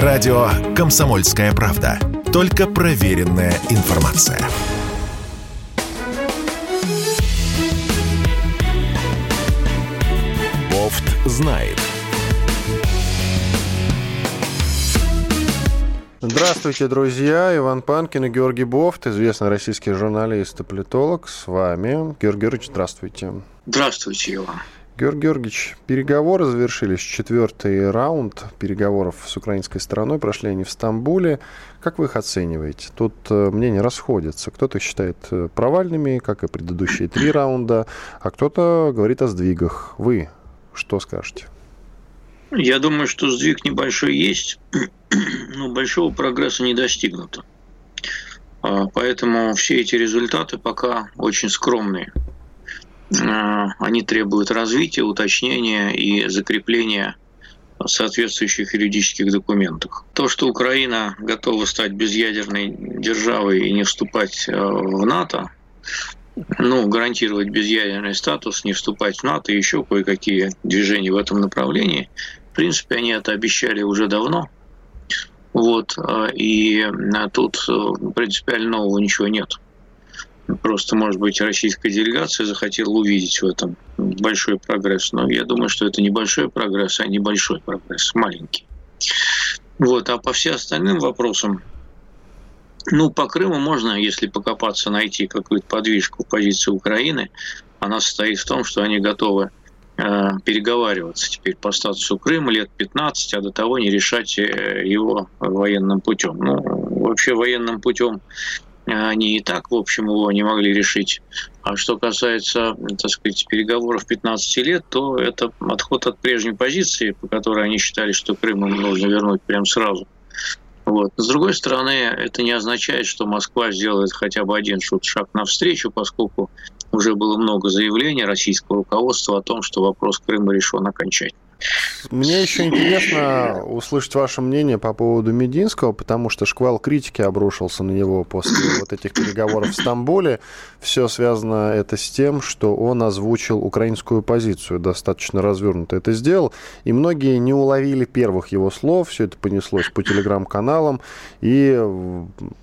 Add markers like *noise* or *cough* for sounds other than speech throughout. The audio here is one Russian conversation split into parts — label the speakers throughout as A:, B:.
A: Радио «Комсомольская правда». Только проверенная информация. Бофт знает.
B: Здравствуйте, друзья. Иван Панкин и Георгий Бофт, известный российский журналист и политолог. С вами. Георгий Георгиевич, здравствуйте.
C: Здравствуйте, Иван.
B: Георгий Георгиевич, переговоры завершились. Четвертый раунд переговоров с украинской стороной прошли они в Стамбуле. Как вы их оцениваете? Тут э, мнения расходятся. Кто-то считает э, провальными, как и предыдущие три раунда, а кто-то говорит о сдвигах. Вы что скажете?
C: Я думаю, что сдвиг небольшой есть, *clears throat* но большого прогресса не достигнуто. А, поэтому все эти результаты пока очень скромные. А, они требуют развития, уточнения и закрепления соответствующих юридических документах. То, что Украина готова стать безъядерной державой и не вступать э, в НАТО, ну, гарантировать безъядерный статус, не вступать в НАТО еще кое-какие движения в этом направлении, в принципе, они это обещали уже давно. Вот, э, и тут э, принципиально нового ничего нет. Просто, может быть, российская делегация захотела увидеть в этом большой прогресс. Но я думаю, что это небольшой прогресс, а небольшой прогресс, маленький. Вот. А по всем остальным вопросам, ну, по Крыму можно, если покопаться, найти какую-то подвижку в позиции Украины. Она состоит в том, что они готовы э, переговариваться теперь по статусу Крыма лет 15, а до того не решать э, его военным путем. Ну, вообще военным путем они и так, в общем, его не могли решить. А что касается, так сказать, переговоров 15 лет, то это отход от прежней позиции, по которой они считали, что Крым им нужно вернуть прямо сразу. Вот. С другой стороны, это не означает, что Москва сделает хотя бы один шаг навстречу, поскольку уже было много заявлений российского руководства о том, что вопрос Крыма решен окончательно.
B: Мне еще *laughs* интересно услышать ваше мнение по поводу Мединского, потому что шквал критики обрушился на него после вот этих переговоров в Стамбуле. Все связано это с тем, что он озвучил украинскую позицию, достаточно развернуто это сделал, и многие не уловили первых его слов, все это понеслось по телеграм-каналам, и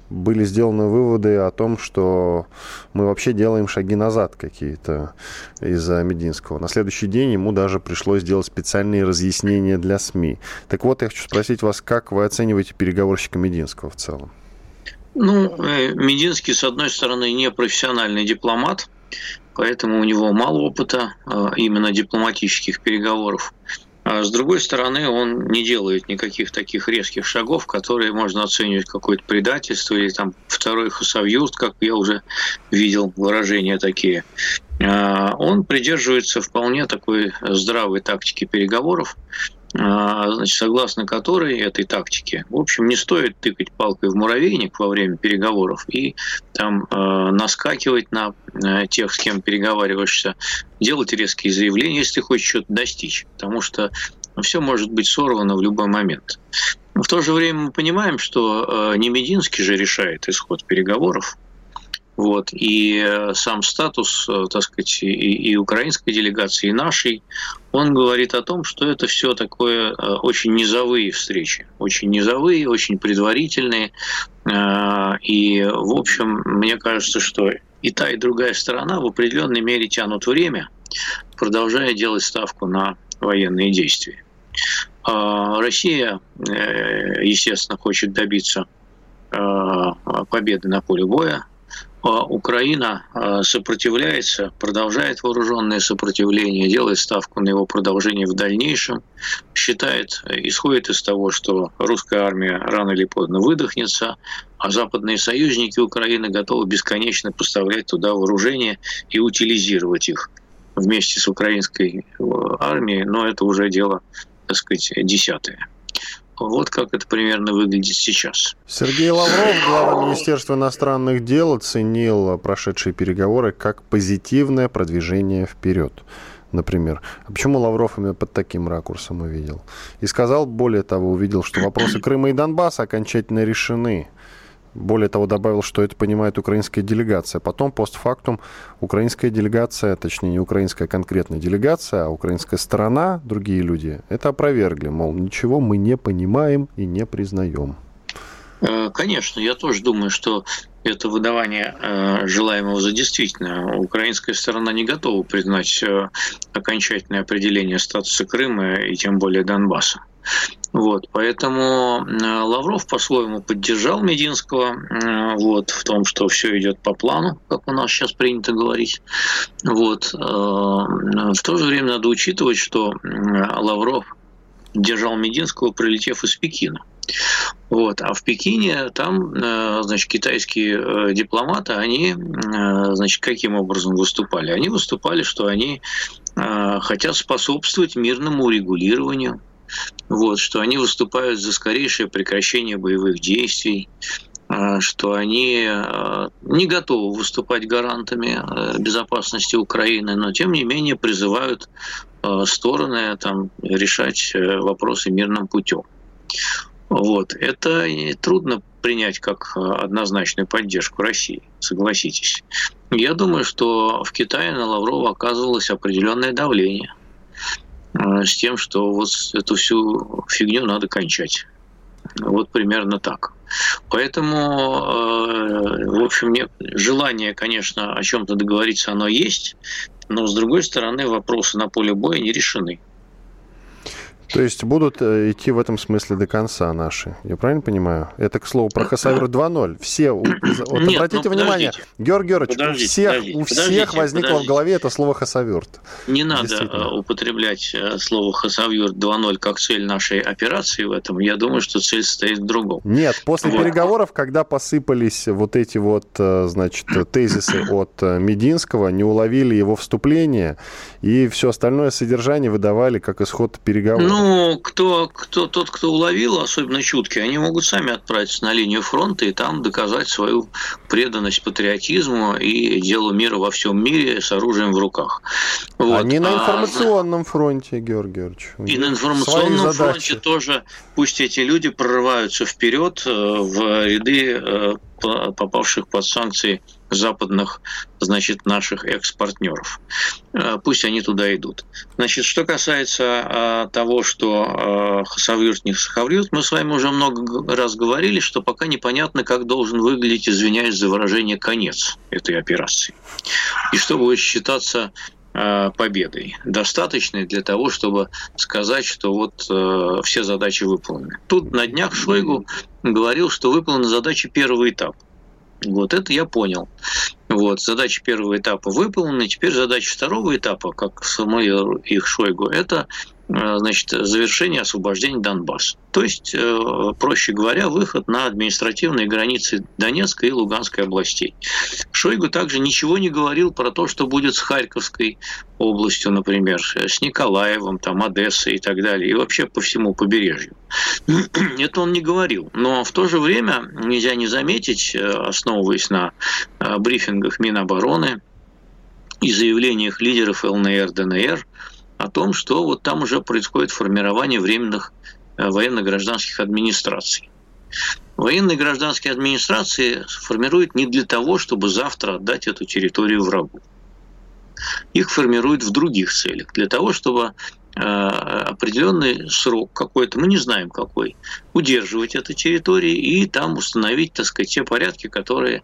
B: были сделаны выводы о том, что мы вообще делаем шаги назад какие-то из-за Мединского. На следующий день ему даже пришлось сделать специальные разъяснения для СМИ. Так вот, я хочу спросить вас, как вы оцениваете переговорщика Мединского в целом?
C: Ну, э, Мединский, с одной стороны, не профессиональный дипломат, поэтому у него мало опыта э, именно дипломатических переговоров. А с другой стороны, он не делает никаких таких резких шагов, которые можно оценивать какое-то предательство или там второй хасавюрт, как я уже видел выражения такие. А, он придерживается вполне такой здравой тактики переговоров, значит, согласно которой этой тактике, в общем, не стоит тыкать палкой в муравейник во время переговоров и там э, наскакивать на э, тех, с кем переговариваешься, делать резкие заявления, если хочешь что-то достичь, потому что все может быть сорвано в любой момент. В то же время мы понимаем, что э, не Мединский же решает исход переговоров, вот. И э, сам статус, э, так сказать, и, и украинской делегации, и нашей, он говорит о том, что это все такое э, очень низовые встречи, очень низовые, очень предварительные. И, в общем, мне кажется, что и та, и другая сторона в определенной мере тянут время, продолжая делать ставку на военные действия. А Россия, естественно, хочет добиться победы на поле боя, Украина а, сопротивляется, продолжает вооруженное сопротивление, делает ставку на его продолжение в дальнейшем, считает, исходит из того, что русская армия рано или поздно выдохнется, а западные союзники Украины готовы бесконечно поставлять туда вооружение и утилизировать их вместе с украинской э, армией, но это уже дело, так сказать, десятое. Вот как это примерно выглядит сейчас.
B: Сергей Лавров, *laughs* глава Министерства иностранных дел, оценил прошедшие переговоры как позитивное продвижение вперед например. А почему Лавров именно под таким ракурсом увидел? И сказал, более того, увидел, что вопросы Крыма и Донбасса окончательно решены. Более того, добавил, что это понимает украинская делегация. Потом, постфактум, украинская делегация, точнее, не украинская конкретная делегация, а украинская сторона, другие люди, это опровергли. Мол, ничего мы не понимаем и не признаем.
C: Э, конечно, я тоже думаю, что это выдавание э, желаемого за действительное. Украинская сторона не готова признать э, окончательное определение статуса Крыма и тем более Донбасса. Вот, поэтому Лавров по-своему поддержал Мединского вот, в том, что все идет по плану, как у нас сейчас принято говорить. Вот. В то же время надо учитывать, что Лавров держал Мединского, прилетев из Пекина. Вот. А в Пекине там, э, значит, китайские э, дипломаты, они, э, значит, каким образом выступали? Они выступали, что они хотят способствовать мирному урегулированию, вот, что они выступают за скорейшее прекращение боевых действий, что они не готовы выступать гарантами безопасности Украины, но тем не менее призывают стороны там, решать вопросы мирным путем. Вот. Это трудно принять как э, однозначную поддержку России, согласитесь. Я думаю, что в Китае на Лаврова оказывалось определенное давление э, с тем, что вот эту всю фигню надо кончать. Вот примерно так. Поэтому, э, в общем, желание, конечно, о чем-то договориться, оно есть, но, с другой стороны, вопросы на поле боя не решены.
B: То есть будут э, идти в этом смысле до конца наши. Я правильно понимаю? Это, к слову, про Хасавер 2.0. Все, вот Нет, обратите ну, внимание, Георгий Георгиевич, у всех, подождите, у всех возникло подождите. в голове это слово Хасавюрт.
C: Не надо э, употреблять э, слово Хасавюрт 2.0 как цель нашей операции в этом. Я думаю, что цель стоит в другом.
B: Нет, после вот. переговоров, когда посыпались вот эти вот, значит, тезисы от Мединского, не уловили его вступление, и все остальное содержание выдавали как исход переговоров.
C: Ну, ну, кто, кто, тот, кто уловил, особенно чуткие, они могут сами отправиться на линию фронта и там доказать свою преданность патриотизму и делу мира во всем мире с оружием в руках.
B: Вот. Они на а информационном а, фронте, Георгий Георгиевич.
C: И на информационном фронте тоже пусть эти люди прорываются вперед э, в ряды э, попавших под санкции западных, значит, наших экс-партнеров. Э, пусть они туда идут. Значит, что касается э, того, что э, хасавюрт не хасавюрт, мы с вами уже много раз говорили, что пока непонятно, как должен выглядеть, извиняюсь за выражение, конец этой операции. И что будет считаться победой, достаточной для того, чтобы сказать, что вот э, все задачи выполнены. Тут на днях Шойгу говорил, что выполнена задача первого этапа. Вот это я понял. Вот, задача первого этапа выполнена. Теперь задача второго этапа, как сформулировал их Шойгу, это значит, завершение освобождения Донбасса. То есть, э, проще говоря, выход на административные границы Донецкой и Луганской областей. Шойгу также ничего не говорил про то, что будет с Харьковской областью, например, с Николаевым, там, Одессой и так далее, и вообще по всему побережью. *clears throat* Это он не говорил. Но в то же время нельзя не заметить, э, основываясь на брифингах Минобороны и заявлениях лидеров ЛНР, ДНР, о том, что вот там уже происходит формирование временных э, военно-гражданских администраций. Военные гражданские администрации формируют не для того, чтобы завтра отдать эту территорию врагу. Их формируют в других целях, для того, чтобы э, определенный срок какой-то, мы не знаем какой, удерживать эту территорию и там установить, так сказать, те порядки, которые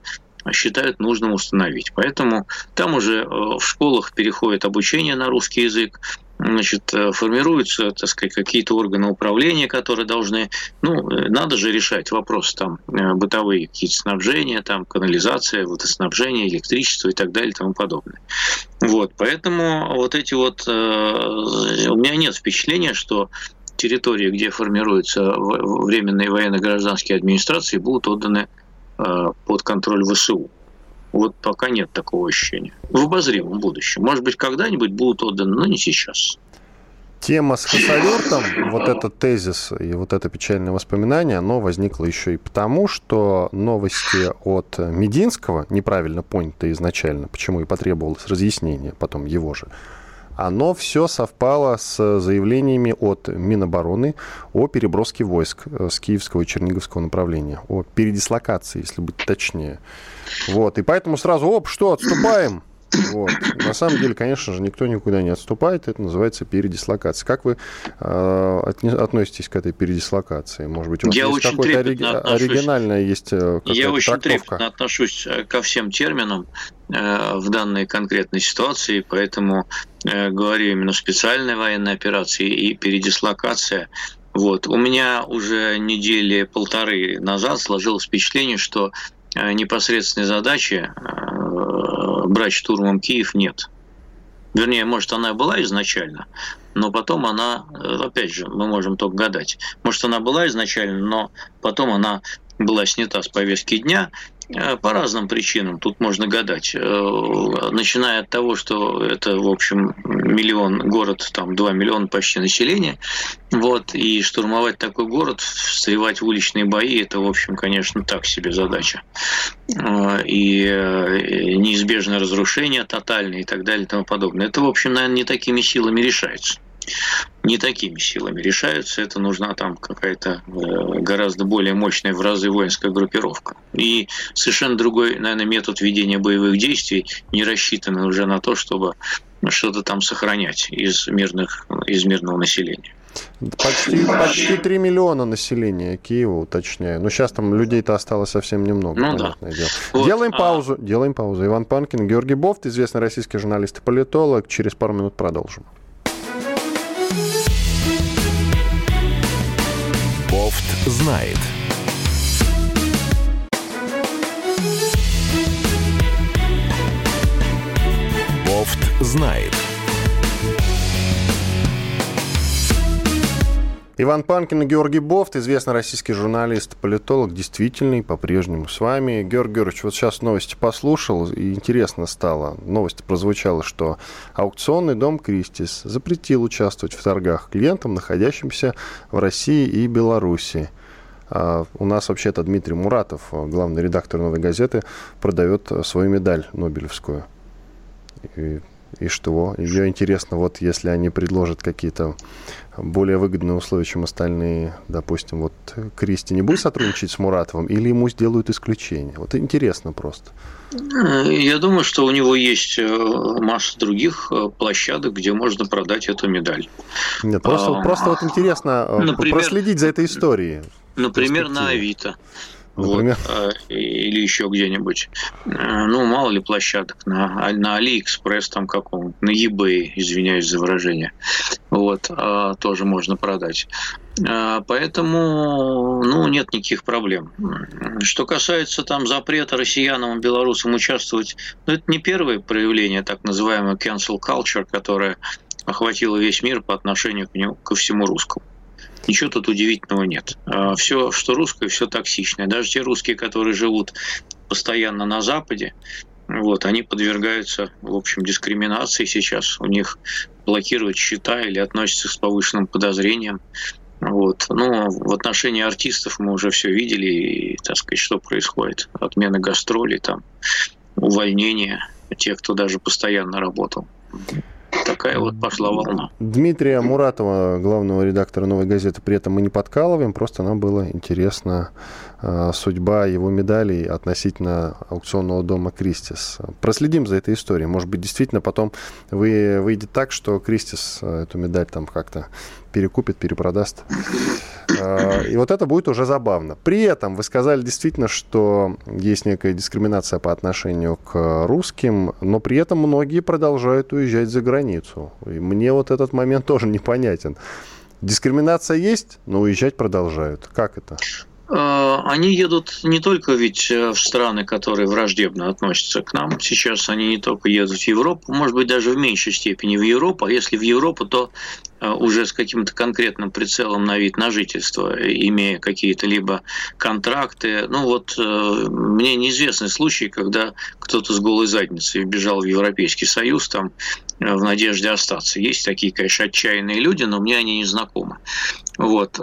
C: считают нужным установить. Поэтому там уже э, в школах переходит обучение на русский язык, значит, э, формируются, так сказать, какие-то органы управления, которые должны, ну, э, надо же решать вопросы там бытовые, какие-то снабжения, там, канализация, водоснабжение, электричество и так далее и тому подобное. Вот, поэтому вот эти вот, у меня нет впечатления, что территории, где формируются временные военно-гражданские администрации, будут отданы Э, под контроль ВСУ. Вот пока нет такого ощущения. В обозримом будущем. Может быть, когда-нибудь будут отданы, но не сейчас.
B: Тема с Хасавюртом, вот этот тезис и вот это печальное воспоминание, оно возникло еще и потому, что новости от Мединского, неправильно понятые изначально, почему и потребовалось разъяснение потом его же, оно все совпало с заявлениями от Минобороны о переброске войск э, с Киевского и Черниговского направления, о передислокации, если быть точнее. Вот, и поэтому сразу, оп, что, отступаем? Вот. На самом деле, конечно же, никто никуда не отступает. Это называется передислокация. Как вы э, относитесь к этой передислокации? Может быть, у вас
C: Я
B: есть какое-то ори... оригинальное есть
C: э, Я очень трактовка? трепетно отношусь э, ко всем терминам э, в данной конкретной ситуации, поэтому э, говорю именно специальная военная операция и передислокация. Вот. У меня уже недели полторы назад сложилось впечатление, что э, непосредственной задачи брать штурмом Киев нет. Вернее, может, она была изначально, но потом она, э, опять же, мы можем только гадать. Может, она была изначально, но потом она была снята с повестки дня, по разным причинам, тут можно гадать. Э, начиная от того, что это, в общем, миллион, город, там 2 миллиона почти населения, вот, и штурмовать такой город, встревать в уличные бои, это, в общем, конечно, так себе задача. Э, и неизбежное разрушение тотальное и так далее и тому подобное. Это, в общем, наверное, не такими силами решается не такими силами решаются. Это нужна там какая-то э, гораздо более мощная в разы воинская группировка. И совершенно другой, наверное, метод ведения боевых действий, не рассчитанный уже на то, чтобы что-то там сохранять из, мирных, из мирного населения.
B: Почти, почти 3 миллиона населения Киева, уточняю. Но сейчас там людей-то осталось совсем немного.
C: Ну да.
B: Дело. Вот, делаем а... паузу. Делаем паузу. Иван Панкин, Георгий Бофт, известный российский журналист и политолог. Через пару минут продолжим.
A: Знает. Бофт знает.
B: Иван Панкин и Георгий Бофт, известный российский журналист, политолог, действительный, по-прежнему с вами. Георгий Георгиевич, вот сейчас новости послушал, и интересно стало. Новость прозвучала, что аукционный дом «Кристис» запретил участвовать в торгах клиентам, находящимся в России и Беларуси. А у нас вообще-то Дмитрий Муратов, главный редактор «Новой газеты», продает свою медаль Нобелевскую. И, и что? Ее интересно, вот если они предложат какие-то более выгодные условия, чем остальные, допустим, вот Кристи не будет сотрудничать с Муратовым или ему сделают исключение? Вот интересно просто.
C: Я думаю, что у него есть э, масса других э, площадок, где можно продать эту медаль.
B: Нет, просто, а, просто вот интересно э, например, проследить за этой историей.
C: Например, на Авито. Например? Вот, или еще где-нибудь. Ну, мало ли площадок. На, на Алиэкспресс там каком на eBay, извиняюсь за выражение. Вот, а, тоже можно продать. А, поэтому, ну, нет никаких проблем. Что касается там запрета россиянам и белорусам участвовать, ну, это не первое проявление так называемого cancel culture, которое охватило весь мир по отношению к нему, ко всему русскому. Ничего тут удивительного нет. А, все, что русское, все токсичное. Даже те русские, которые живут постоянно на Западе, вот, они подвергаются, в общем, дискриминации сейчас. У них блокируют счета или относятся с повышенным подозрением. Вот. Но в отношении артистов мы уже все видели, и, так сказать, что происходит. Отмена гастролей, там, увольнение тех, кто даже постоянно работал такая вот пошла волна.
B: Дмитрия Муратова, главного редактора «Новой газеты», при этом мы не подкалываем, просто нам было интересно судьба его медалей относительно аукционного дома «Кристис». Проследим за этой историей. Может быть, действительно потом вы, выйдет так, что «Кристис» э, эту медаль там как-то перекупит, перепродаст. А, и вот это будет уже забавно. При этом вы сказали действительно, что есть некая дискриминация по отношению к русским, но при этом многие продолжают уезжать за границу. И мне вот этот момент *laughs* тоже непонятен. Дискриминация есть, но уезжать продолжают. Как это?
C: А, они едут не только ведь э, в страны, которые враждебно относятся к нам. Сейчас они не только едут в Европу, может быть, даже в меньшей степени в Европу. А если в Европу, то э, уже с каким-то конкретным прицелом на вид на жительство, имея какие-то либо контракты. Ну вот э, мне неизвестны случаи, когда кто-то с голой задницей бежал в Европейский Союз там в надежде остаться. Есть такие, конечно, отчаянные люди, но мне они не знакомы. Вот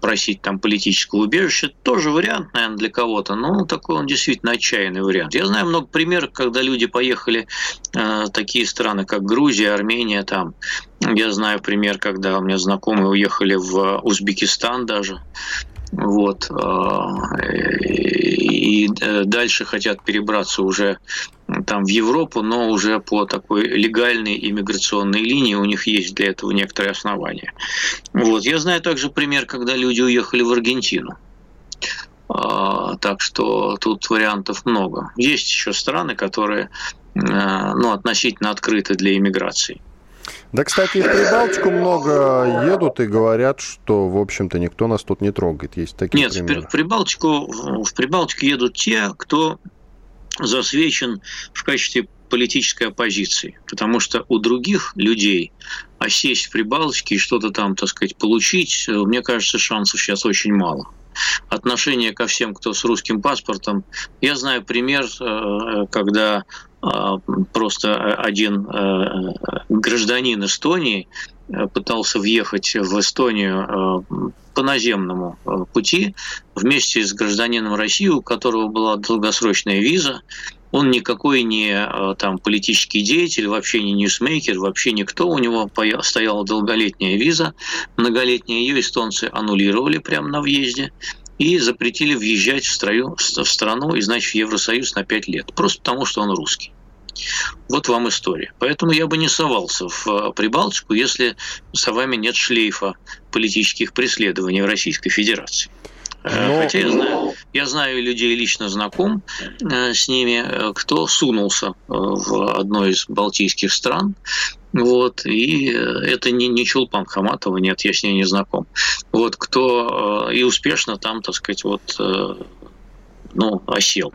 C: просить там политического убежища. Тоже вариант, наверное, для кого-то, но такой он действительно отчаянный вариант. Я знаю много примеров, когда люди поехали такие страны, как Грузия, Армения, там. Я знаю пример, когда у меня знакомые уехали в Узбекистан даже. Вот. И дальше хотят перебраться уже там в Европу, но уже по такой легальной иммиграционной линии у них есть для этого некоторые основания. Вот. Я знаю также пример, когда люди уехали в Аргентину. А, так что тут вариантов много. Есть еще страны, которые ну, относительно открыты для иммиграции.
B: Да, кстати, в Прибалтику много едут и говорят, что, в общем-то, никто нас тут не трогает. Есть такие
C: Нет,
B: примеры.
C: в Прибалтику, в Прибалтику едут те, кто засвечен в качестве политической оппозиции, потому что у других людей осесть в Прибалтике и что-то там, так сказать, получить, мне кажется, шансов сейчас очень мало. Отношение ко всем, кто с русским паспортом. Я знаю пример, э, когда э, просто один э, гражданин Эстонии пытался въехать в Эстонию по наземному пути вместе с гражданином России, у которого была долгосрочная виза, он никакой не э, там политический деятель, вообще не ньюсмейкер, вообще никто. У него стояла долголетняя виза. Многолетние ее эстонцы аннулировали прямо на въезде и запретили въезжать в, строю, в страну и, значит, в Евросоюз на 5 лет. Просто потому, что он русский. Вот вам история. Поэтому я бы не совался в э, Прибалтику, если за вами нет шлейфа политических преследований в Российской Федерации. Э, Но... Хотя я знаю, я знаю людей, лично знаком э, с ними, э, кто сунулся в одной из балтийских стран, вот, и это не, не Чулпан Хаматова, нет, я с ней не знаком. Вот, кто и успешно там, так сказать, вот, ну, осел.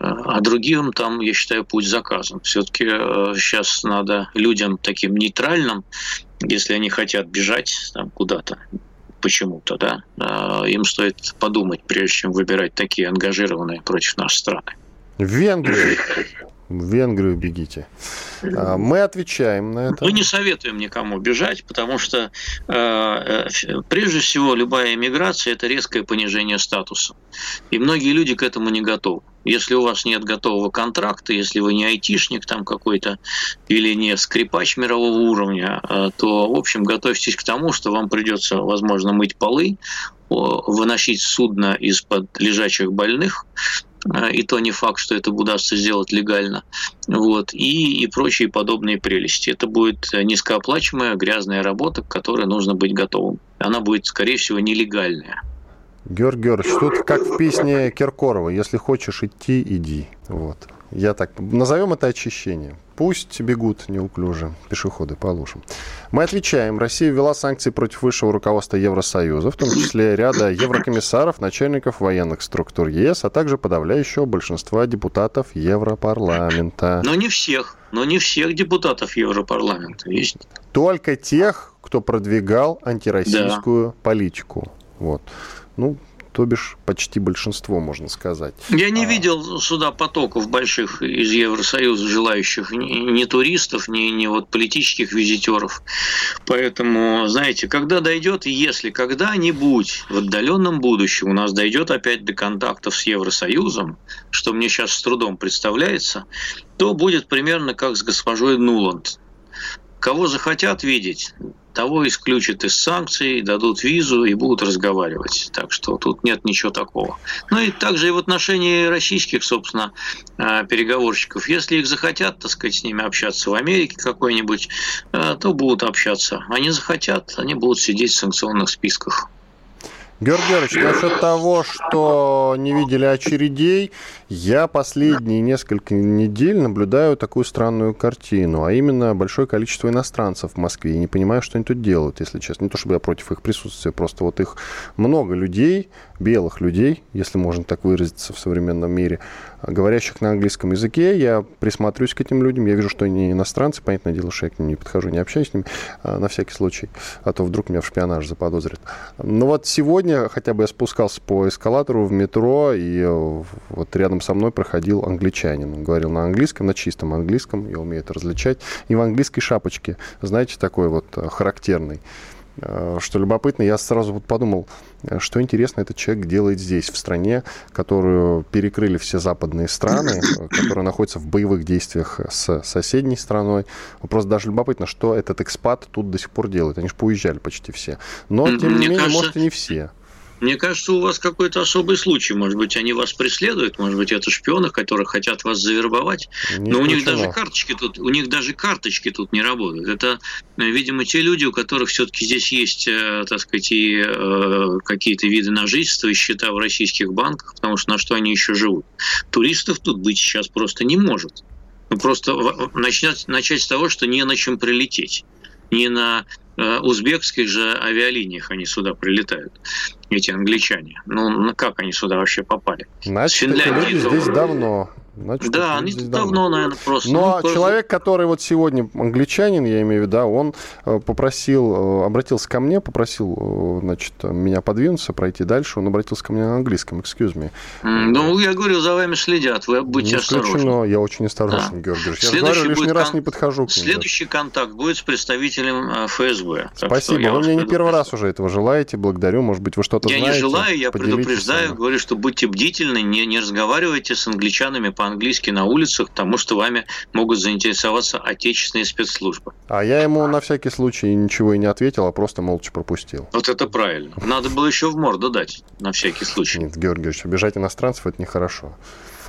C: А другим там, я считаю, путь заказан. Все-таки сейчас надо людям таким нейтральным, если они хотят бежать там куда-то, почему-то, да, а, им стоит подумать, прежде чем выбирать такие ангажированные против нашей страны.
B: В Венгрию. В Венгрию бегите. А, мы отвечаем на это.
C: Мы не советуем никому бежать, потому что а, э, прежде всего любая иммиграция – это резкое понижение статуса. И многие люди к этому не готовы. Если у вас нет готового контракта, если вы не айтишник там какой-то или не скрипач мирового уровня, э, то, в общем, готовьтесь к тому, что вам придется, возможно, мыть полы, выносить судно из-под лежачих больных, э, и то не факт, что это удастся сделать легально, вот, и, и прочие подобные прелести. Это будет низкооплачиваемая грязная работа, к которой нужно быть готовым. Она будет, скорее всего, нелегальная.
B: Георг Георгиевич, тут как в песне Киркорова, если хочешь идти, иди. Вот. Я так, назовем это очищение. Пусть бегут неуклюже пешеходы по лужам. Мы отвечаем. Россия ввела санкции против высшего руководства Евросоюза, в том числе ряда еврокомиссаров, начальников военных структур ЕС, а также подавляющего большинства депутатов Европарламента.
C: Но не всех. Но не всех депутатов Европарламента. Есть.
B: Только тех, кто продвигал антироссийскую да. политику. Вот ну, то бишь почти большинство, можно сказать.
C: Я не а... видел сюда потоков больших из Евросоюза желающих ни, туристов, ни, ни вот политических визитеров. Поэтому, знаете, когда дойдет, если когда-нибудь в отдаленном будущем у нас дойдет опять до контактов с Евросоюзом, что мне сейчас с трудом представляется, то будет примерно как с госпожой Нуланд. Кого захотят видеть, того исключат из санкций, дадут визу и будут разговаривать. Так что тут нет ничего такого. Ну и также и в отношении российских, собственно, э, переговорщиков. Если их захотят, так сказать, с ними общаться в Америке какой-нибудь, э, то будут общаться. Они захотят, они будут сидеть в санкционных списках.
B: Георгий Георгиевич, насчет того, что не видели очередей, я последние несколько недель наблюдаю такую странную картину, а именно большое количество иностранцев в Москве. И не понимаю, что они тут делают, если честно. Не то, чтобы я против их присутствия, просто вот их много людей, белых людей, если можно так выразиться в современном мире, говорящих на английском языке. Я присматриваюсь к этим людям, я вижу, что они иностранцы, понятное дело, что я к ним не подхожу, не общаюсь с ними, а, на всякий случай, а то вдруг меня в шпионаж заподозрят. Но вот сегодня хотя бы я спускался по эскалатору в метро, и э, вот рядом со мной проходил англичанин. Он говорил на английском, на чистом английском, я умею это различать, и в английской шапочке, знаете, такой вот э, характерный. э, что любопытно, я сразу вот подумал, э, что интересно этот человек делает здесь, в стране, которую перекрыли все западные страны, которая находится в боевых действиях с соседней страной. Просто даже любопытно, что этот экспат тут до сих пор делает. Они же поуезжали почти все. Но, тем не менее, кажется... может, и не все.
C: Мне кажется, у вас какой-то особый случай. Может быть, они вас преследуют, может быть, это шпионы, которые хотят вас завербовать. Не Но у них даже карточки тут, у них даже карточки тут не работают. Это, видимо, те люди, у которых все-таки здесь есть, э, так сказать, и э, какие-то виды на жительство и счета в российских банках, потому что на что они еще живут. Туристов тут быть сейчас просто не может. Ну, просто начать, начать с того, что не на чем прилететь. Не на Э, узбекских же авиалиниях они сюда прилетают, эти англичане. Ну, как они сюда вообще попали?
B: Значит, Финляндии, здесь давно.
C: Значит, да, они давно, давно, наверное, просто.
B: Но ну, человек, который вот сегодня англичанин, я имею в виду, да, он э, попросил, э, обратился ко мне, попросил, э, значит, меня подвинуться, пройти дальше. Он обратился ко мне на английском, excuse me.
C: Ну, я говорю, за вами следят, вы будьте осторожны.
B: я очень осторожен, да. Георгий Я Следующий говорю, лишний раз кон... не подхожу к
C: ним. Следующий контакт будет с представителем ФСБ.
B: Спасибо, вы мне не первый раз уже этого желаете, благодарю. Может быть, вы что-то знаете.
C: Я не желаю, я предупреждаю, говорю, что будьте бдительны, не, не разговаривайте с англичанами по по-английски на улицах, потому что вами могут заинтересоваться отечественные спецслужбы.
B: А я ему на всякий случай ничего и не ответил, а просто молча пропустил.
C: Вот это правильно. Надо было еще в морду дать, на всякий случай.
B: Нет, Георгий Георгиевич, обижать иностранцев – это нехорошо.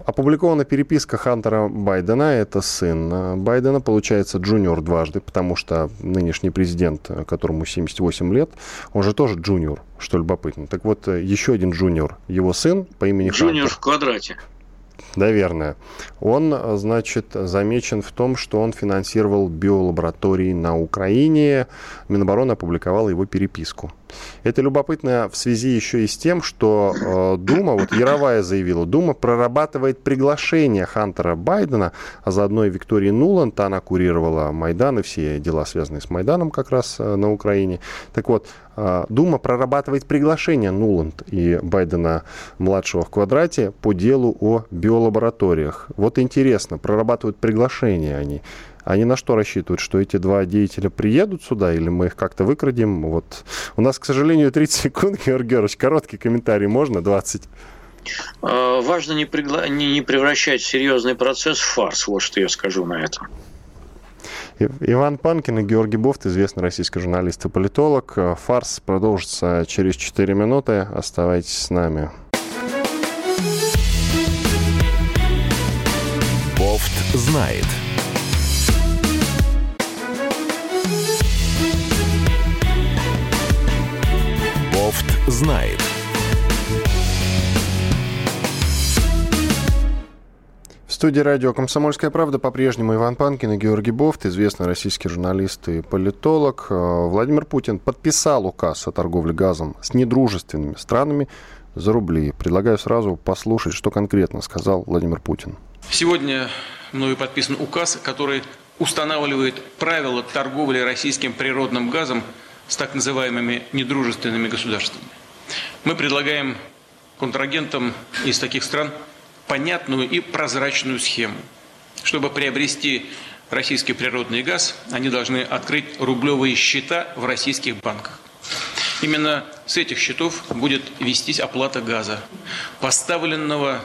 B: Опубликована переписка Хантера Байдена, это сын Байдена, получается джуниор дважды, потому что нынешний президент, которому 78 лет, он же тоже junior, что любопытно. Так вот, еще один junior, его сын по имени
C: Джуниор
B: Хантер.
C: в квадрате.
B: Наверное. Он, значит, замечен в том, что он финансировал биолаборатории на Украине. Минобороны опубликовала его переписку. Это любопытно в связи еще и с тем, что э, Дума, вот Яровая заявила, Дума прорабатывает приглашение Хантера Байдена, а заодно и Виктории Нуланд, она курировала Майдан и все дела, связанные с Майданом как раз э, на Украине. Так вот, э, Дума прорабатывает приглашение Нуланд и Байдена младшего в квадрате по делу о биолабораториях. Вот интересно, прорабатывают приглашение они. Они на что рассчитывают? Что эти два деятеля приедут сюда или мы их как-то выкрадем? Вот. У нас, к сожалению, 30 секунд, *laughs* Георгий Георгиевич. Короткий комментарий можно? 20?
C: А, важно не, пригла... не превращать серьезный процесс в фарс. Вот что я скажу на это.
B: Иван Панкин и Георгий Бофт, известный российский журналист и политолог. Фарс продолжится через 4 минуты. Оставайтесь с нами.
A: Бофт знает. Знает.
B: В студии радио «Комсомольская правда» по-прежнему Иван Панкин и Георгий Бофт, известный российский журналист и политолог. Э, Владимир Путин подписал указ о торговле газом с недружественными странами за рубли. Предлагаю сразу послушать, что конкретно сказал Владимир Путин.
D: Сегодня мною подписан указ, который устанавливает правила торговли российским природным газом с так называемыми недружественными государствами. Мы предлагаем контрагентам из таких стран понятную и прозрачную схему. Чтобы приобрести российский природный газ, они должны открыть рублевые счета в российских банках. Именно с этих счетов будет вестись оплата газа, поставленного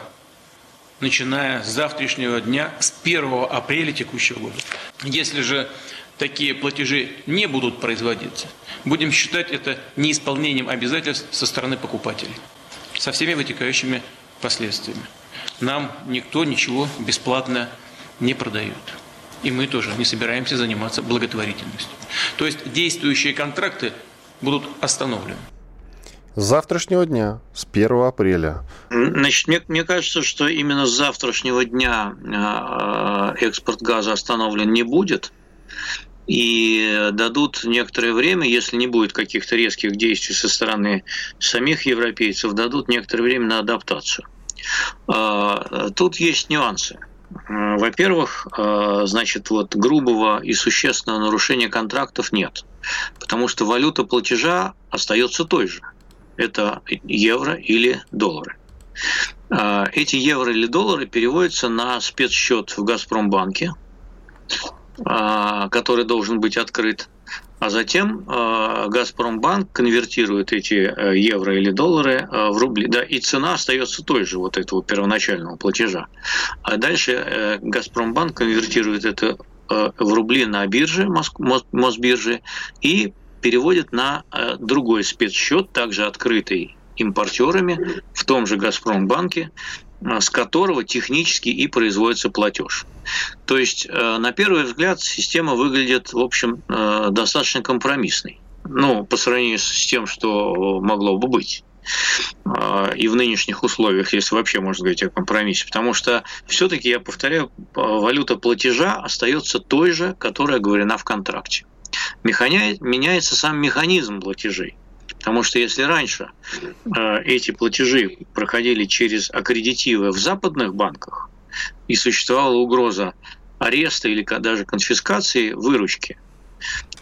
D: начиная с завтрашнего дня, с 1 апреля текущего года. Если же такие платежи не будут производиться, будем считать это неисполнением обязательств со стороны покупателей, со всеми вытекающими последствиями. Нам никто ничего бесплатно не продает. И мы тоже не собираемся заниматься благотворительностью. То есть действующие контракты будут остановлены.
B: С завтрашнего дня, с 1 апреля.
C: Значит, мне, мне кажется, что именно с завтрашнего дня э, экспорт газа остановлен не будет и дадут некоторое время, если не будет каких-то резких действий со стороны самих европейцев, дадут некоторое время на адаптацию. А, тут есть нюансы. Во-первых, а, значит, вот грубого и существенного нарушения контрактов нет, потому что валюта платежа остается той же. Это евро или доллары. А, эти евро или доллары переводятся на спецсчет в Газпромбанке, а, который должен быть открыт. А затем э, Газпромбанк конвертирует эти э, евро или доллары э, в рубли, да, и цена остается той же вот этого первоначального платежа. А дальше Газпромбанк конвертирует это в рубли на бирже, Мосбирже, и переводит на другой спецсчет, также открытый импортерами в том же Газпромбанке, Э, с которого технически и производится платеж. То есть, э, на первый взгляд, система выглядит, в общем, э, достаточно компромиссной. Ну, по сравнению с тем, что могло бы быть и в нынешних условиях, если вообще можно говорить о компромиссе. Потому что все-таки, я повторяю, валюта платежа остается той же, которая говорена в контракте. Меняется сам механизм платежей. Потому что если раньше э, эти платежи проходили через аккредитивы в западных банках, и существовала угроза ареста или даже конфискации выручки,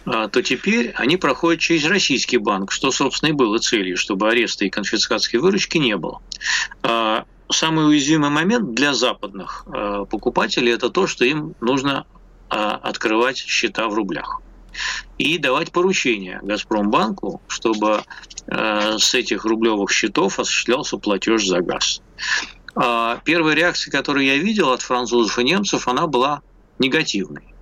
C: э, то теперь они проходят через российский банк, что, собственно, и было целью, чтобы ареста и конфискации выручки не было. Э, самый уязвимый момент для западных покупателей – это то, что им нужно открывать счета в рублях и давать поручения Газпромбанку, чтобы э, с этих рублевых счетов осуществлялся платеж за газ. А первая реакция, которую я видел от французов и немцев, она была негативной.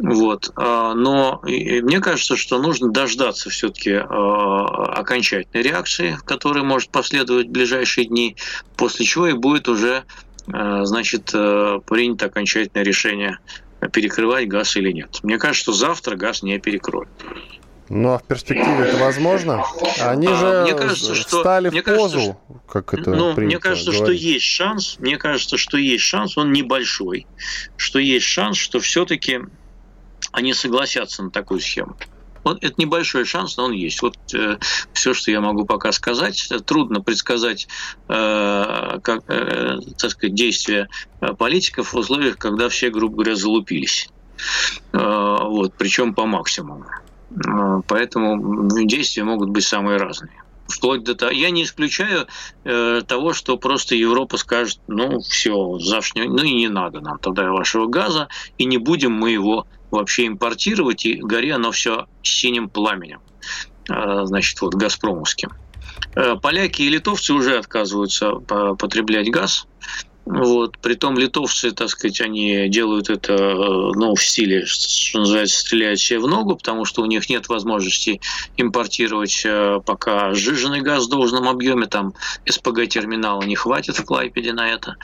C: Вот. А, но мне кажется, что нужно дождаться все-таки а, окончательной реакции, которая может последовать в ближайшие дни, после чего и будет уже значит, э, принято окончательное решение перекрывать газ или нет. Мне кажется, что завтра газ не перекроют.
B: Ну а в перспективе это возможно? Они а, же мне кажется, что, встали мне в позу, кажется, как это
C: Ну, мне кажется, говорить. что есть шанс, мне кажется, что есть шанс, он небольшой, что есть шанс, что все-таки они согласятся на такую схему. Вот это небольшой шанс, но он есть. Вот э, все, что я могу пока сказать. Трудно предсказать, э, как, э, так сказать, действия э, политиков в условиях, когда все, грубо говоря, залупились. Э, вот, причем по максимуму. Э, поэтому действия могут быть самые разные вплоть до того. Я не исключаю э, того, что просто Европа скажет, ну все, завтра, ну и не надо нам тогда вашего газа, и не будем мы его вообще импортировать, и горе оно все синим пламенем, э, значит, вот газпромовским. Э, поляки и литовцы уже отказываются потреблять газ, вот. Притом литовцы, так сказать, они делают это э, ну, в стиле, что называется, стреляют себе в ногу, потому что у них нет возможности импортировать э, пока сжиженный газ в должном объеме, там СПГ-терминала не хватит в Клайпеде на это.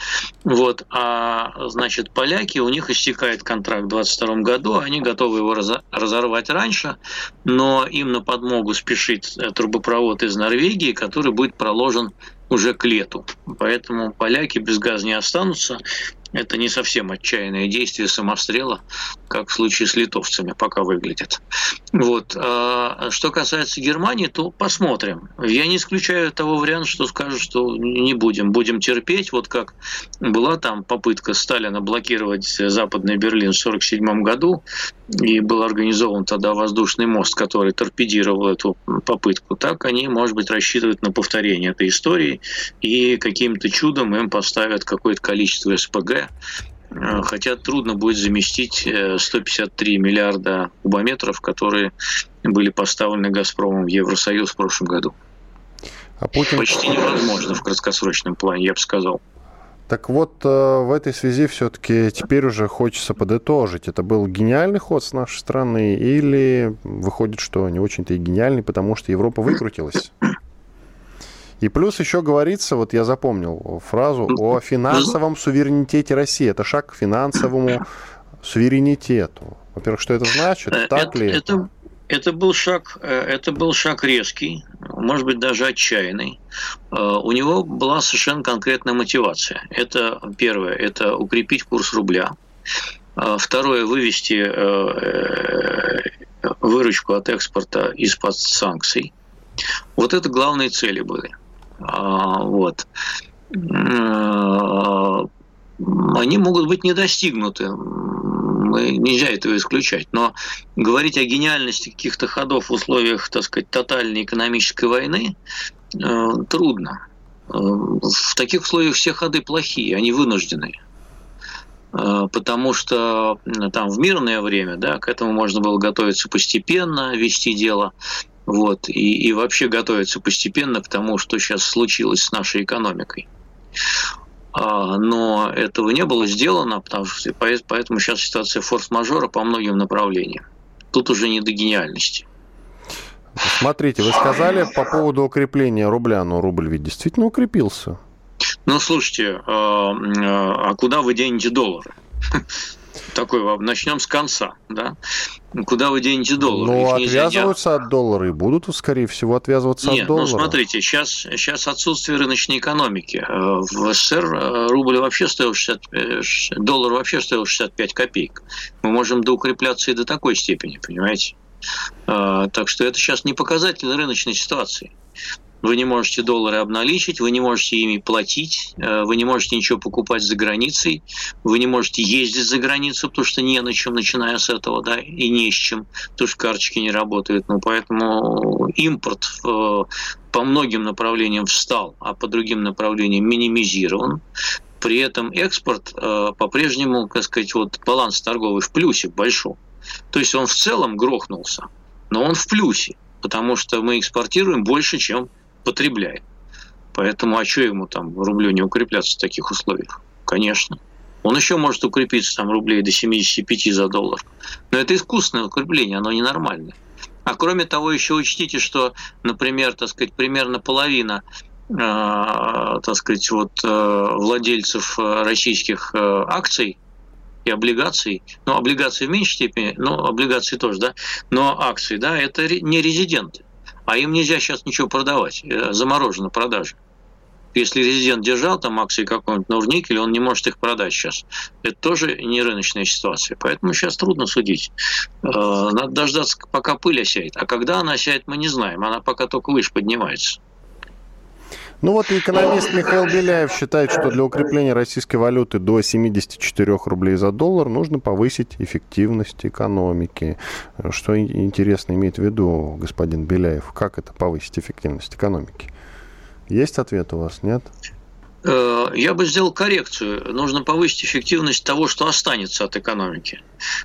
C: Вот. А, значит, поляки, у них истекает контракт в 2022 году, они готовы его разорвать раньше, но им на подмогу спешит э, трубопровод из Норвегии, который будет проложен уже к лету. Поэтому поляки без газа не останутся. Это не совсем отчаянное действие самострела, как в случае с литовцами пока выглядит. Вот. А что касается Германии, то посмотрим. Я не исключаю того варианта, что скажут, что не будем, будем терпеть. Вот как была там попытка Сталина блокировать Западный Берлин в 1947 году, и был организован тогда воздушный мост, который торпедировал эту попытку, так они, может быть, рассчитывают на повторение этой истории и каким-то чудом им поставят какое-то количество СПГ, Э, хотя трудно будет заместить 153 э, миллиарда кубометров, которые были поставлены «Газпромом» в Евросоюз в прошлом году. А Путин... Почти невозможно в краткосрочном плане, я бы сказал.
B: Так вот, э, в этой связи все-таки теперь уже хочется подытожить. Это был гениальный ход с нашей стороны или выходит, что не очень-то и гениальный, потому что Европа выкрутилась? И плюс еще говорится, вот я запомнил фразу о финансовом суверенитете России. Это шаг к финансовому суверенитету. Во-первых, что это значит? Э, так
C: это, ли это? Это был шаг, э, это был шаг резкий, может быть даже отчаянный. Э, у него была совершенно конкретная мотивация. Это первое, это укрепить курс рубля. Второе, вывести выручку от экспорта из-под санкций. Вот это главные цели были. А, вот, они могут быть не достигнуты. Мы, нельзя этого исключать. Но говорить о гениальности каких-то ходов в условиях, так сказать, тотальной экономической войны э, трудно. Э, в таких условиях все ходы плохие, они вынужденные. Э, потому что там в мирное время, да, к этому можно было готовиться постепенно, вести дело, вот, и, и вообще готовиться постепенно к тому, что сейчас случилось с нашей экономикой. А, но этого не было сделано, потому что, поэтому сейчас ситуация форс-мажора по многим направлениям. Тут уже не до гениальности.
B: Смотрите, вы сказали по поводу укрепления рубля, но рубль ведь действительно укрепился.
C: Ну, слушайте, а, а куда вы денете доллары? *laughs* Такой, начнем с конца, да? Куда вы денете доллары?
B: Ну, отвязываются не... от доллара и будут, скорее всего, отвязываться
C: Нет,
B: от доллара.
C: ну, смотрите, сейчас, сейчас отсутствие рыночной экономики. Э, в СССР э, рубль вообще стоил 60, э, доллар вообще стоил 65 копеек. Мы можем доукрепляться и до такой степени, понимаете? Так что это сейчас не показатель рыночной ситуации. Вы не можете доллары обналичить, вы не можете ими платить, э, вы не можете ничего покупать за границей, вы не можете ездить за границу, потому что не на чем, начиная с этого, да, и не с чем, потому что карточки не работают. Ну, поэтому импорт по многим направлениям встал, а по другим направлениям минимизирован. При этом экспорт э, по-прежнему, так сказать, вот баланс торговый в плюсе большом. То есть он в целом грохнулся, но он в плюсе, потому что мы экспортируем больше, чем потребляет. Поэтому а что ему там рублю не укрепляться в таких условиях? Конечно. Он еще может укрепиться там рублей до 75 за доллар. Но это искусственное укрепление, оно ненормальное. А кроме того, еще учтите, что, например, так сказать, примерно половина э, так сказать, вот, э, владельцев э, российских э, акций и облигаций, ну, облигации в меньшей степени, но облигации тоже, да, но акции, да, это не резиденты а им нельзя сейчас ничего продавать, э, заморожена продажа. Если резидент держал там акции какой-нибудь Норникель, он не может их продать сейчас. Это тоже не рыночная ситуация. Поэтому сейчас трудно судить. Э, надо дождаться, пока пыль осядет. А когда она осядет, мы не знаем. Она пока только выше поднимается.
B: Ну вот экономист Михаил Беляев считает, что для укрепления российской валюты до 74 рублей за доллар нужно повысить эффективность экономики. Что интересно имеет в виду господин Беляев? Как это повысить эффективность экономики? Есть ответ у вас, нет?
C: Э, я бы сделал коррекцию. Нужно повысить эффективность того, что останется от экономики.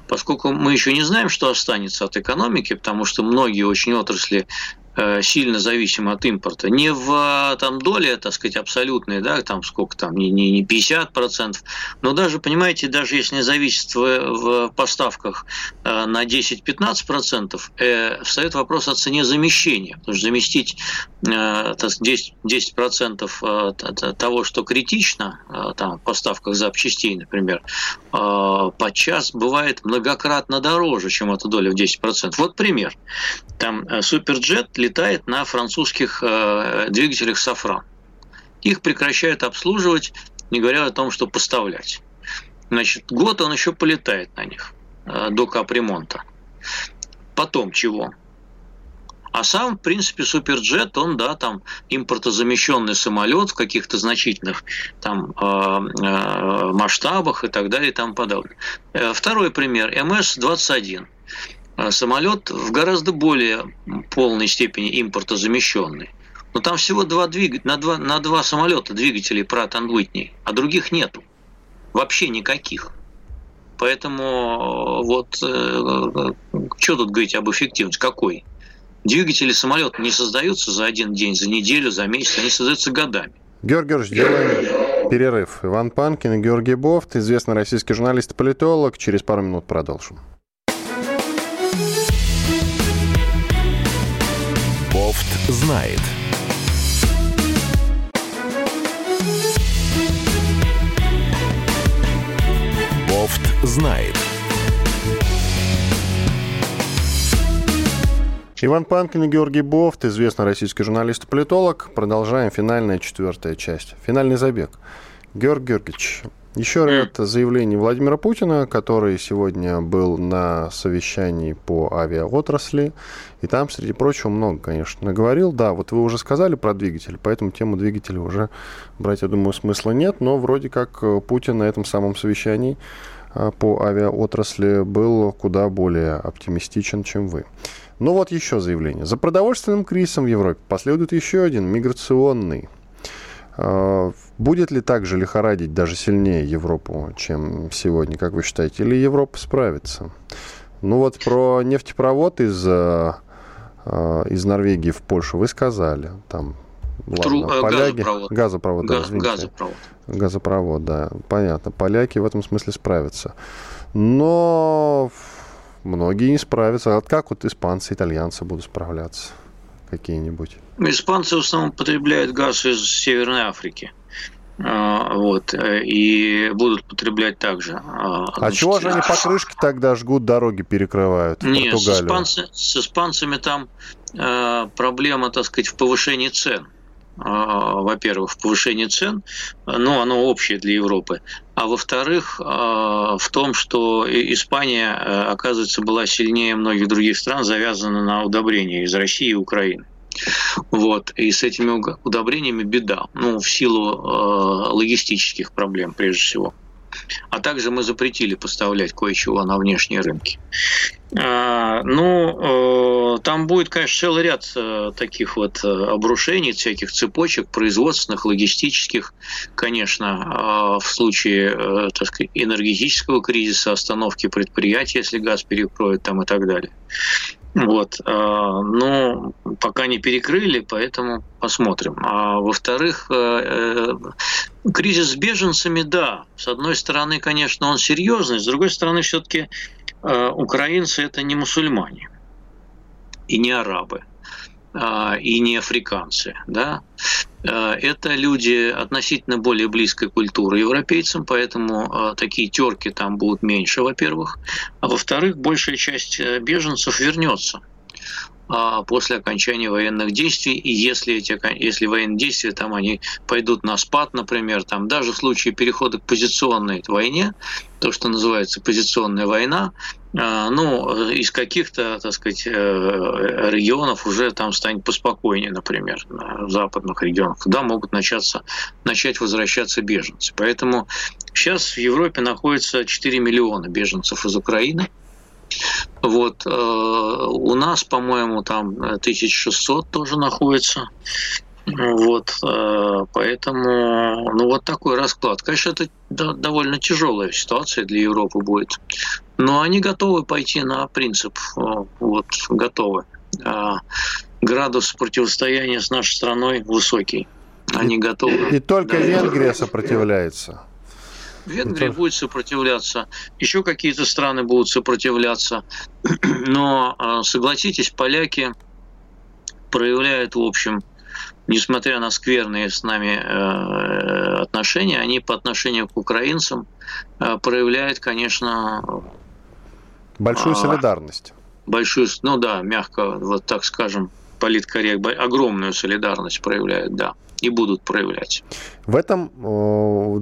C: Поскольку мы еще не знаем, что останется от экономики, потому что многие очень отрасли сильно зависим от импорта. Не в там, доле, так сказать, абсолютной, да, там сколько там, не, не, не 50%, но даже, понимаете, даже если не зависит в, поставках э, на 10-15%, э, встает вопрос о цене замещения. Потому что заместить э, 10%, 10% э, того, что критично, э, там, в поставках запчастей, например, э, подчас бывает многократно дороже, чем эта доля в 10%. Вот пример. Там э, Суперджет летает на французских э, двигателях «Сафран». Их прекращают обслуживать, не говоря о том, что поставлять. Значит, год он еще полетает на них э, до капремонта. Потом чего? А сам, в принципе, суперджет, он, да, там импортозамещенный самолет в каких-то значительных там э, масштабах и так далее и тому подобное. Второй пример. МС-21. А самолет в гораздо более полной степени импортозамещенный. Но там всего два двиг... на, два... на два самолета двигателей Pratt Whitney, а других нету. Вообще никаких. Поэтому э, вот э, что тут говорить об эффективности? Какой? Двигатели самолета не создаются за один день, за неделю, за месяц, они создаются годами.
B: Георгий Георгиевич, делаем перерыв. Иван Панкин и Георгий Бофт, известный российский журналист и политолог. Через пару минут продолжим.
A: Знает. Бофт знает.
B: Иван Панкин и Георгий Бофт, известный российский журналист и политолог. Продолжаем финальная четвертая часть. Финальный забег. Георгий Георгиевич, еще ряд заявлений Владимира Путина, который сегодня был на совещании по авиаотрасли. И там, среди прочего, много, конечно, наговорил. Да, вот вы уже сказали про двигатель, поэтому тему двигателя уже брать, я думаю, смысла нет. Но вроде как э, Путин на этом самом совещании э, по авиаотрасли был куда более оптимистичен, чем вы. Ну вот еще заявление. За продовольственным кризисом в Европе последует еще один миграционный А, будет ли так же лихорадить даже сильнее Европу, чем сегодня, как вы считаете? Или Европа справится? Ну вот про нефтепровод из, э, э, из Норвегии в Польшу вы сказали. Там
C: Тру... Ладно, поляки...
B: Газопровод. Газопровод, да,
C: извините. Газопровод.
B: Газопровод, да. Понятно. Поляки в этом смысле справятся. Но многие не справятся. А как вот испанцы, итальянцы будут справляться? Какие-нибудь?
C: Испанцы в основном потребляют газ из Северной Африки. А, вот, и будут потреблять также.
B: А, а чего же они покрышки тогда жгут, дороги перекрывают?
C: Нет, с, испанцы, с испанцами там э, проблема, так сказать, в повышении цен. А, во-первых, в повышении цен, ну, оно общее для Европы, а во-вторых, в том, что Испания, э, оказывается, была сильнее многих других стран, завязана на удобрения из России и Украины. Вот. И с этими удобрениями беда. Ну, в силу э, логистических проблем, прежде всего. А также мы запретили поставлять кое-чего на внешние рынки. А, ну, э, там будет, конечно, целый ряд э, таких вот э, обрушений, всяких цепочек производственных, логистических, конечно, а в случае, так сказать, энергетического кризиса, остановки предприятий, если газ перекроют там и так далее. Вот. А, но пока не перекрыли, поэтому посмотрим. А во-вторых, э, э, кризис с беженцами, да, с одной стороны, конечно, он серьезный, с другой стороны, все-таки э, украинцы это не мусульмане и не арабы. А, и не африканцы. Да? А, это люди относительно более близкой культуры европейцам, поэтому а, такие терки там будут меньше, во-первых. А во-вторых, большая часть э, беженцев вернется после окончания военных действий, и если, эти, если военные действия там они пойдут на спад, например, там даже в случае перехода к позиционной войне, то, что называется позиционная война, а, ну, из каких-то, так сказать, э, регионов уже там станет поспокойнее, например, в западных регионах, куда могут начаться, начать возвращаться беженцы. Поэтому сейчас в Европе находится 4 миллиона беженцев из Украины. Вот э, у нас, по-моему, там 1600 тоже находится. Вот, э, поэтому, ну, вот такой расклад. Конечно, это довольно тяжелая ситуация для Европы будет. Но они готовы пойти на принцип, э, вот, готовы. А градус противостояния с нашей страной высокий. Они
B: и,
C: готовы.
B: И только да, Венгрия сопротивляется.
C: Венгрия будет сопротивляться, еще какие-то страны будут сопротивляться. *clears throat* Но э, согласитесь, поляки проявляют, в общем, несмотря на скверные с нами э, отношения, они по отношению к украинцам э, проявляют, конечно...
B: Большую а, солидарность.
C: Большую, ну да, мягко, вот так скажем, политкоррект, огромную солидарность проявляют, да и будут проявлять.
B: В этом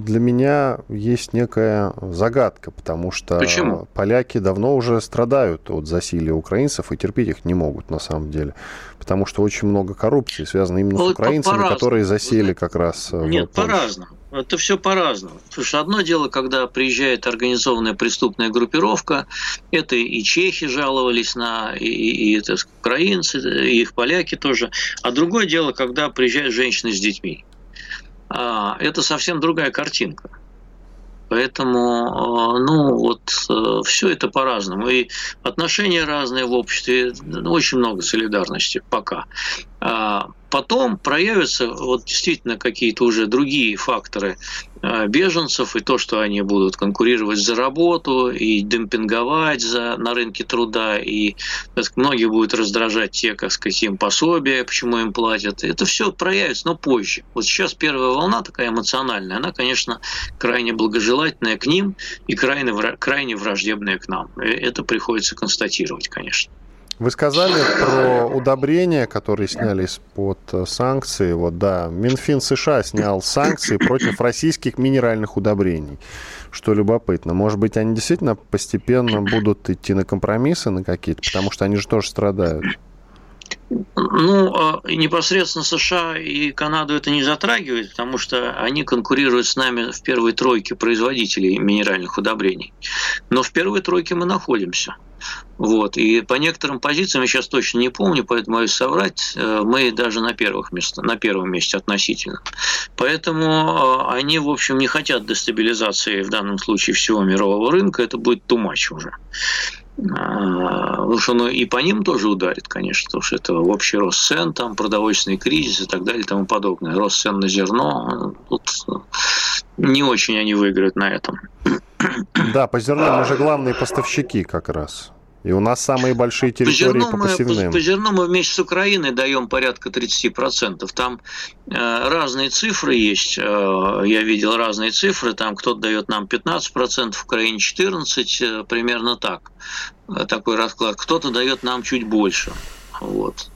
B: для меня есть некая загадка, потому что
C: Почему?
B: поляки давно уже страдают от засилия украинцев и терпеть их не могут на самом деле, потому что очень много коррупции связано именно вот с украинцами, которые засели как раз.
C: Э, Нет, по-разному. Это все по-разному. Потому что одно дело, когда приезжает организованная преступная группировка, это и чехи жаловались на, и, и, и это украинцы, и их поляки тоже. А другое дело, когда приезжают женщины с детьми. А, это совсем другая картинка. Поэтому, а, ну, вот э, все это по-разному. И отношения разные в обществе, ну, очень много солидарности пока. А потом проявятся вот действительно какие-то уже другие факторы э, беженцев и то, что они будут конкурировать за работу и демпинговать за, на рынке труда, и так, многие будут раздражать те, как сказать, им пособия, почему им платят. Это все проявится, но позже. Вот сейчас первая волна такая эмоциональная, она, конечно, крайне благожелательная к ним и крайне, крайне враждебная к нам. Это приходится констатировать, конечно.
B: Вы сказали про удобрения, которые сняли из-под э, санкций. Вот, да, Минфин США снял санкции против российских минеральных удобрений. Что любопытно. Может быть, они действительно постепенно будут идти на компромиссы на какие-то, потому что они же тоже страдают.
C: Ну, а непосредственно США и Канаду это не затрагивает, потому что они конкурируют с нами в первой тройке производителей минеральных удобрений. Но в первой тройке мы находимся. Вот. И по некоторым позициям, я сейчас точно не помню, поэтому боюсь соврать, э, мы даже на, первых мест, на первом месте относительно. Поэтому э, они, в общем, не хотят дестабилизации в данном случае всего мирового рынка, это будет тумач уже. А, потому что оно и по ним тоже ударит, конечно, потому что это общий рост цен, там продовольственный кризис и так далее и тому подобное. Рост цен на зерно, тут не очень они выиграют на этом.
B: Да, по зерну мы же главные поставщики как раз. И у нас самые большие территории по, по посевным.
C: Мы, по, по зерну мы вместе с Украиной даем порядка 30%. Там э, разные цифры есть. Э, я видел разные цифры. Там кто-то дает нам 15%, в Украине 14%, э, примерно так. Э, такой расклад. Кто-то дает нам чуть больше. Вот.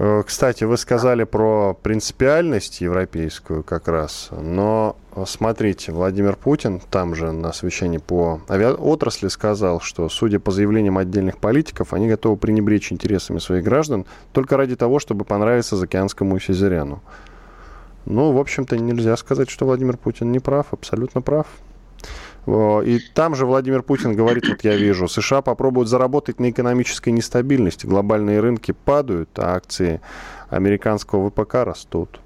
B: Э, кстати, вы сказали про принципиальность европейскую как раз, но э, смотрите, Владимир Путин там же на совещании по авиаотрасли сказал, что, судя по заявлениям отдельных политиков, они готовы пренебречь интересами своих граждан только ради того, чтобы понравиться заокеанскому сюзерену. Ну, в общем-то, нельзя сказать, что Владимир Путин не прав, абсолютно прав. И там же Владимир Путин говорит, вот я вижу, США попробуют заработать на экономической нестабильности. Глобальные рынки падают, а акции американского ВПК растут.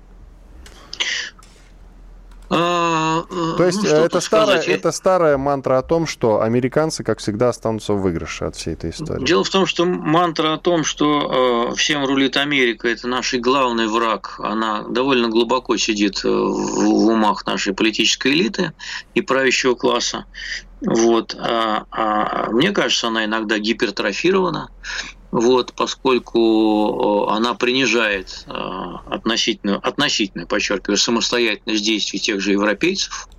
B: А, э, *laughs* То есть ну, это, старая, это старая мантра о том, что американцы, как всегда, останутся в выигрыше от всей этой истории.
C: Дело в том, что мантра о том, что э, всем рулит Америка, это наш главный враг, она довольно глубоко сидит в, в умах нашей политической элиты и правящего класса. Вот. А, а, мне кажется, она иногда гипертрофирована вот, поскольку она принижает относительно, относительно, подчеркиваю, самостоятельность действий тех же европейцев –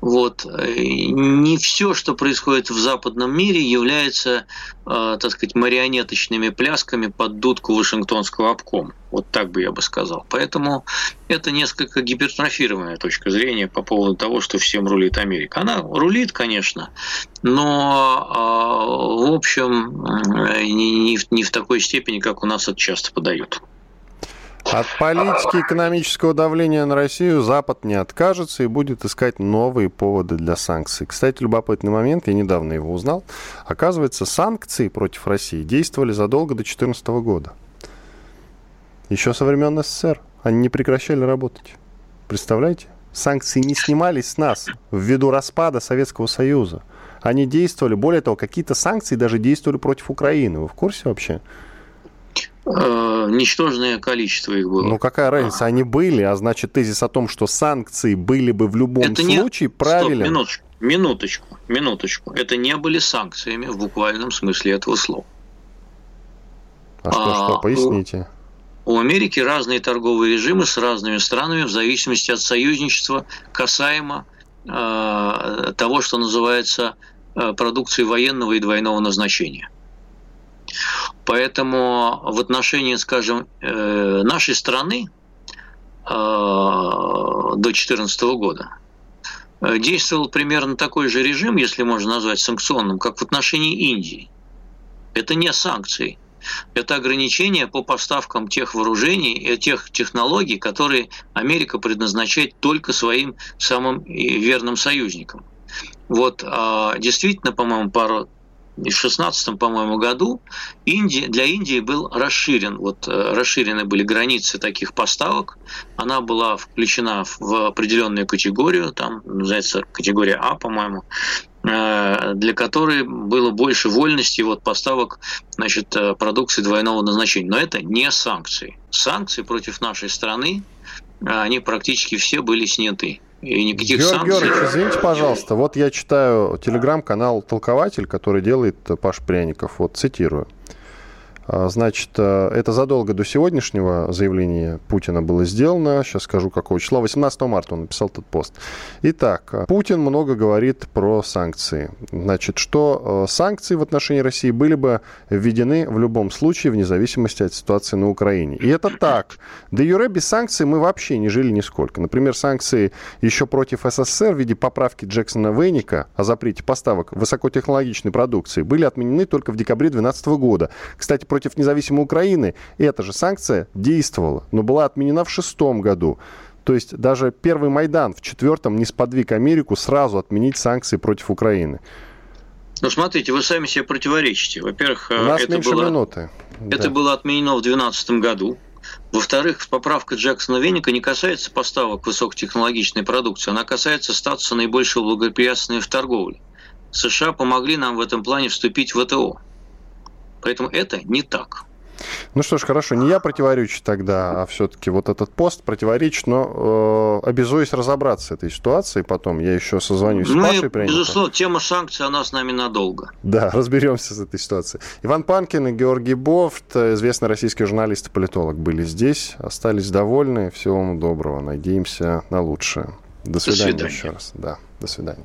C: вот. Не все, что происходит в западном мире, является, э, так сказать, марионеточными плясками под дудку Вашингтонского обкома. Вот так бы я бы сказал. Поэтому это несколько гипертрофированная точка зрения по поводу того, что всем рулит Америка. Она рулит, конечно, но э, в общем не в такой степени, как у нас это часто подают.
B: От политики экономического давления на Россию Запад не откажется и будет искать новые поводы для санкций. Кстати, любопытный момент, я недавно его узнал. Оказывается, санкции против России действовали задолго до 2014 года. Еще со времен СССР. Они не прекращали работать. Представляете? Санкции не снимались с нас ввиду распада Советского Союза. Они действовали, более того, какие-то санкции даже действовали против Украины. Вы в курсе вообще?
C: Э, ничтожное количество их было.
B: Ну какая разница, они были, а значит тезис о том, что санкции были бы в любом Это случае не... правилен.
C: Стоп, минуточку, минуточку, минуточку. Это не были санкциями в буквальном смысле этого слова.
B: А что, а, что, поясните.
C: У, у Америки разные торговые режимы с разными странами в зависимости от союзничества касаемо э, того, что называется э, продукцией военного и двойного назначения. Поэтому в отношении, скажем, э, нашей страны э, до 2014 года э, действовал примерно такой же режим, если можно назвать санкционным, как в отношении Индии. Это не санкции, это ограничения по поставкам тех вооружений и тех технологий, которые Америка предназначает только своим самым верным союзникам. Вот а, действительно, по-моему, пару 2016, по-моему, году Индия, для Индии был расширен, вот э, расширены были границы таких поставок. Она была включена в определенную категорию, там называется категория А, по-моему, э, для которой было больше вольности вот поставок значит, э, продукции двойного назначения. Но это не санкции. Санкции против нашей страны, они практически все были сняты. И никаких Георг санкций.
B: Георгиевич, извините, пожалуйста, вот я читаю телеграм-канал «Толкователь», который делает Паш Пряников, вот цитирую. А, значит, э, это задолго до сегодняшнего заявления Путина было сделано. Сейчас скажу, какого числа. 18 марта он написал этот пост. Итак, Путин много говорит про санкции. Значит, что э, санкции в отношении России были бы введены в любом случае, вне зависимости от ситуации на Украине. И это так. До юре без санкций мы вообще не жили нисколько. Например, санкции еще против СССР в виде поправки Джексона Вейника о запрете поставок высокотехнологичной продукции были отменены только в декабре 2012 года. Кстати, против независимой Украины эта же санкция действовала, но была отменена в шестом году. То есть даже первый Майдан в четвертом не сподвиг Америку сразу отменить санкции против Украины.
C: Ну, смотрите, вы сами себе противоречите. Во-первых,
B: У нас это было, минуты.
C: Это да. было отменено в 2012 году. Во-вторых, поправка Джексона Веника не касается поставок высокотехнологичной продукции, она касается статуса наибольшего благоприятствия в торговле. США помогли нам в этом плане вступить в ВТО. Поэтому это не так.
B: Ну что ж, хорошо, не я противоречу тогда, а все-таки вот этот пост противоречит, но э, обязуюсь разобраться с этой ситуацией потом. Я еще созвонюсь ну, с Пашей.
C: Принято. Безусловно, тема санкций, она с нами надолго.
B: Да, *laughs* разберемся с этой ситуацией. Иван Панкин и Георгий Бофт, известный российский журналист и политолог, были здесь, остались довольны. Всего вам доброго, надеемся на лучшее. До свидания, до свидания. еще раз. Да, до свидания.